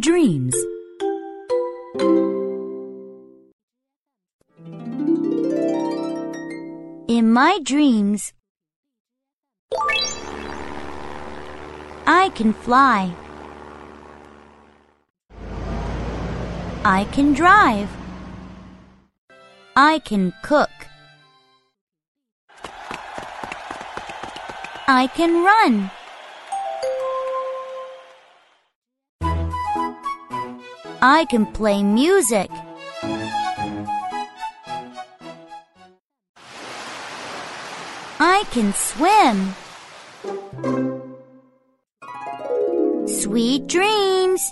Dreams In my dreams, I can fly. I can drive. I can cook. I can run. I can play music. I can swim. Sweet dreams!